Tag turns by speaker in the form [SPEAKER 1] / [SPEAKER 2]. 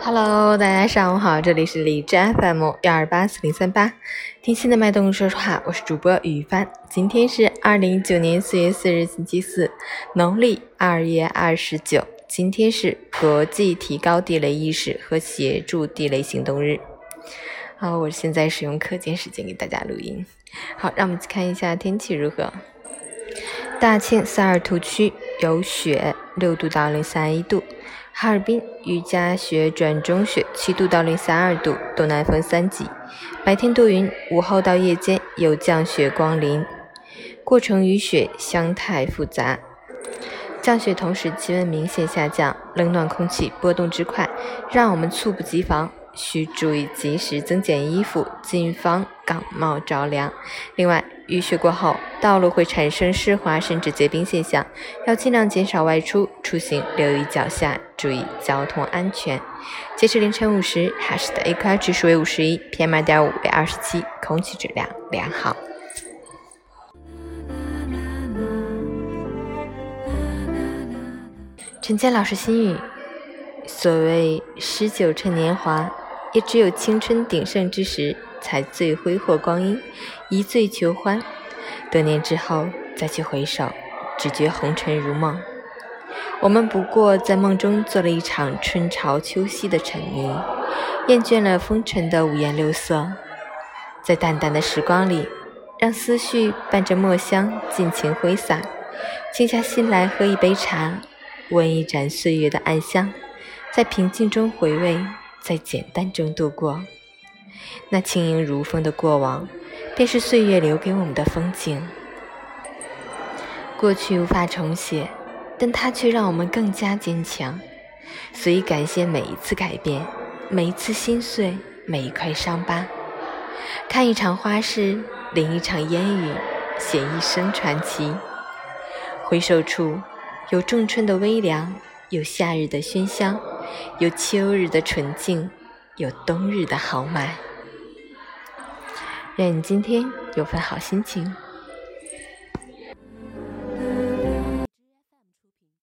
[SPEAKER 1] Hello，大家上午好，这里是荔枝 FM 幺二八四零三八，听心的脉动说说话，我是主播雨帆。今天是二零一九年四月四日星期四，农历二月二十九。今天是国际提高地雷意识和协助地雷行动日。好，我现在使用课间时间给大家录音。好，让我们看一下天气如何。大庆萨尔图区有雪，六度到零三一度。哈尔滨雨夹雪转中雪，七度到零下二度，东南风三级。白天多云，午后到夜间有降雪光临，过程雨雪相态复杂。降雪同时气温明显下降，冷暖空气波动之快，让我们猝不及防。需注意及时增减衣服，谨防感冒着凉。另外，雨雪过后，道路会产生湿滑甚至结冰现象，要尽量减少外出出行，留意脚下，注意交通安全。截至凌晨五时，哈市的 AQI 指数为五十一，PM 二点五为二十七，空气质量良好。陈坚老师心语：所谓诗酒趁年华。也只有青春鼎盛之时，才最挥霍光阴，一醉求欢。多年之后再去回首，只觉红尘如梦。我们不过在梦中做了一场春潮秋夕的沉迷，厌倦了风尘的五颜六色。在淡淡的时光里，让思绪伴着墨香尽情挥洒。静下心来，喝一杯茶，闻一盏岁月的暗香，在平静中回味。在简单中度过，那轻盈如风的过往，便是岁月留给我们的风景。过去无法重写，但它却让我们更加坚强。所以感谢每一次改变，每一次心碎，每一块伤疤。看一场花事，淋一场烟雨，写一生传奇。回首处，有仲春的微凉，有夏日的喧嚣。有秋日的纯净，有冬日的豪迈。愿你今天有份好心情。